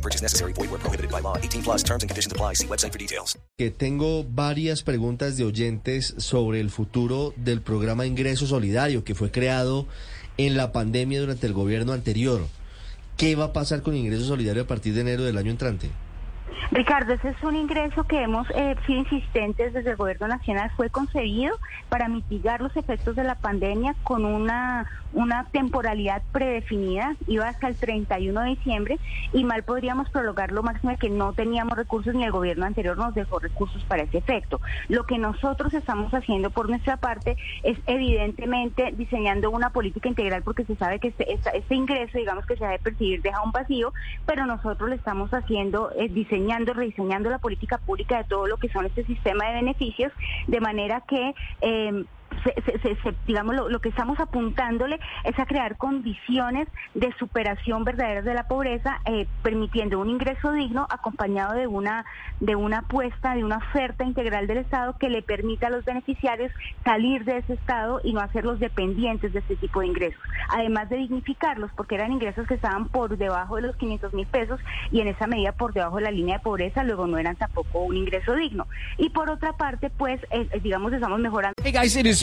No purchase necessary. Void where prohibited by law. 18 plus terms and conditions apply. See website for details. Que tengo varias preguntas de oyentes sobre el futuro del programa Ingreso Solidario que fue creado en la pandemia durante el gobierno anterior. ¿Qué va a pasar con Ingreso Solidario a partir de enero del año entrante? Ricardo, ese es un ingreso que hemos eh, sido insistentes desde el Gobierno Nacional. Fue concebido para mitigar los efectos de la pandemia con una, una temporalidad predefinida. Iba hasta el 31 de diciembre y mal podríamos prolongarlo máximo que no teníamos recursos ni el Gobierno anterior nos dejó recursos para ese efecto. Lo que nosotros estamos haciendo por nuestra parte es evidentemente diseñando una política integral porque se sabe que este, esta- este ingreso, digamos que se ha de percibir, deja un vacío, pero nosotros le estamos haciendo, eh, diseñando, rediseñando la política pública de todo lo que son este sistema de beneficios, de manera que... eh, se- se- se- digamos, lo, que estamos apuntándole es a crear condiciones de superación verdaderas de la pobreza, eh, permitiendo un ingreso digno acompañado de una, de una apuesta, de una oferta integral del Estado que le permita a los beneficiarios salir de ese Estado y no hacerlos dependientes de este tipo de ingresos. Además de dignificarlos, porque eran ingresos que estaban por debajo de los 500 mil pesos y en esa medida por debajo de la línea de pobreza, luego no eran tampoco un ingreso digno. Y por otra parte, pues, eh, digamos, estamos mejorando. Hey guys, it is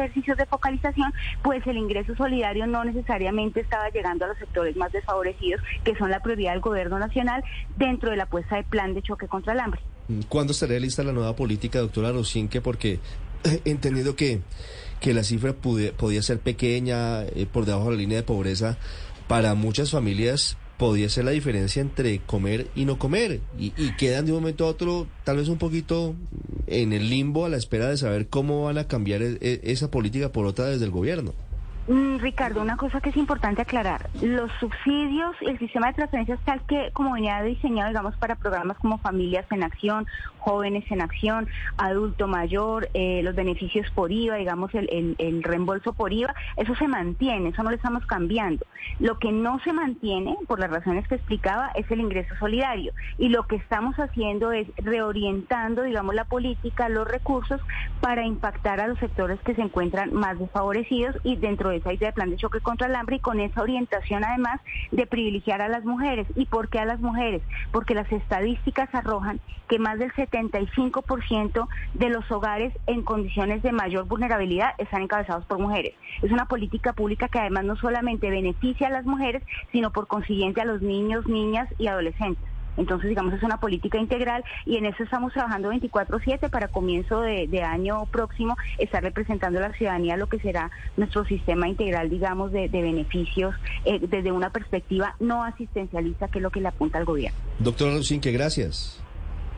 Ejercicios de focalización, pues el ingreso solidario no necesariamente estaba llegando a los sectores más desfavorecidos, que son la prioridad del gobierno nacional dentro de la puesta de plan de choque contra el hambre. ¿Cuándo estaría lista la nueva política, doctora Rosinque? Porque he entendido que, que la cifra pude- podía ser pequeña, eh, por debajo de la línea de pobreza. Para muchas familias podía ser la diferencia entre comer y no comer. Y, y quedan de un momento a otro tal vez un poquito en el limbo a la espera de saber cómo van a cambiar e- e- esa política por otra desde el gobierno. Mm, Ricardo, una cosa que es importante aclarar, los subsidios, el sistema de transferencias tal que como venía diseñado, digamos, para programas como Familias en Acción, Jóvenes en Acción, Adulto Mayor, eh, los beneficios por IVA, digamos, el, el- el reembolso por IVA, eso se mantiene, eso no lo estamos cambiando. Lo que no se mantiene, por las razones que explicaba, es el ingreso solidario. Y lo que estamos haciendo es reorientando, digamos, la política, los recursos para impactar a los sectores que se encuentran más desfavorecidos y dentro de esa de plan de choque contra el hambre y con esa orientación además de privilegiar a las mujeres. ¿Y por qué a las mujeres? Porque las estadísticas arrojan que más del 75% de los hogares en condiciones de mayor vulnerabilidad están encabezados por mujeres. Es una política pública que además no solamente beneficia a las mujeres, sino por consiguiente a los niños, niñas y adolescentes. Entonces, digamos, es una política integral y en eso estamos trabajando 24/7 para comienzo de, año próximo estar representando a la ciudadanía lo que será nuestro sistema integral, digamos, de, beneficios eh, desde una perspectiva no asistencialista, que es lo que le apunta al gobierno. Doctora Rosinque, gracias.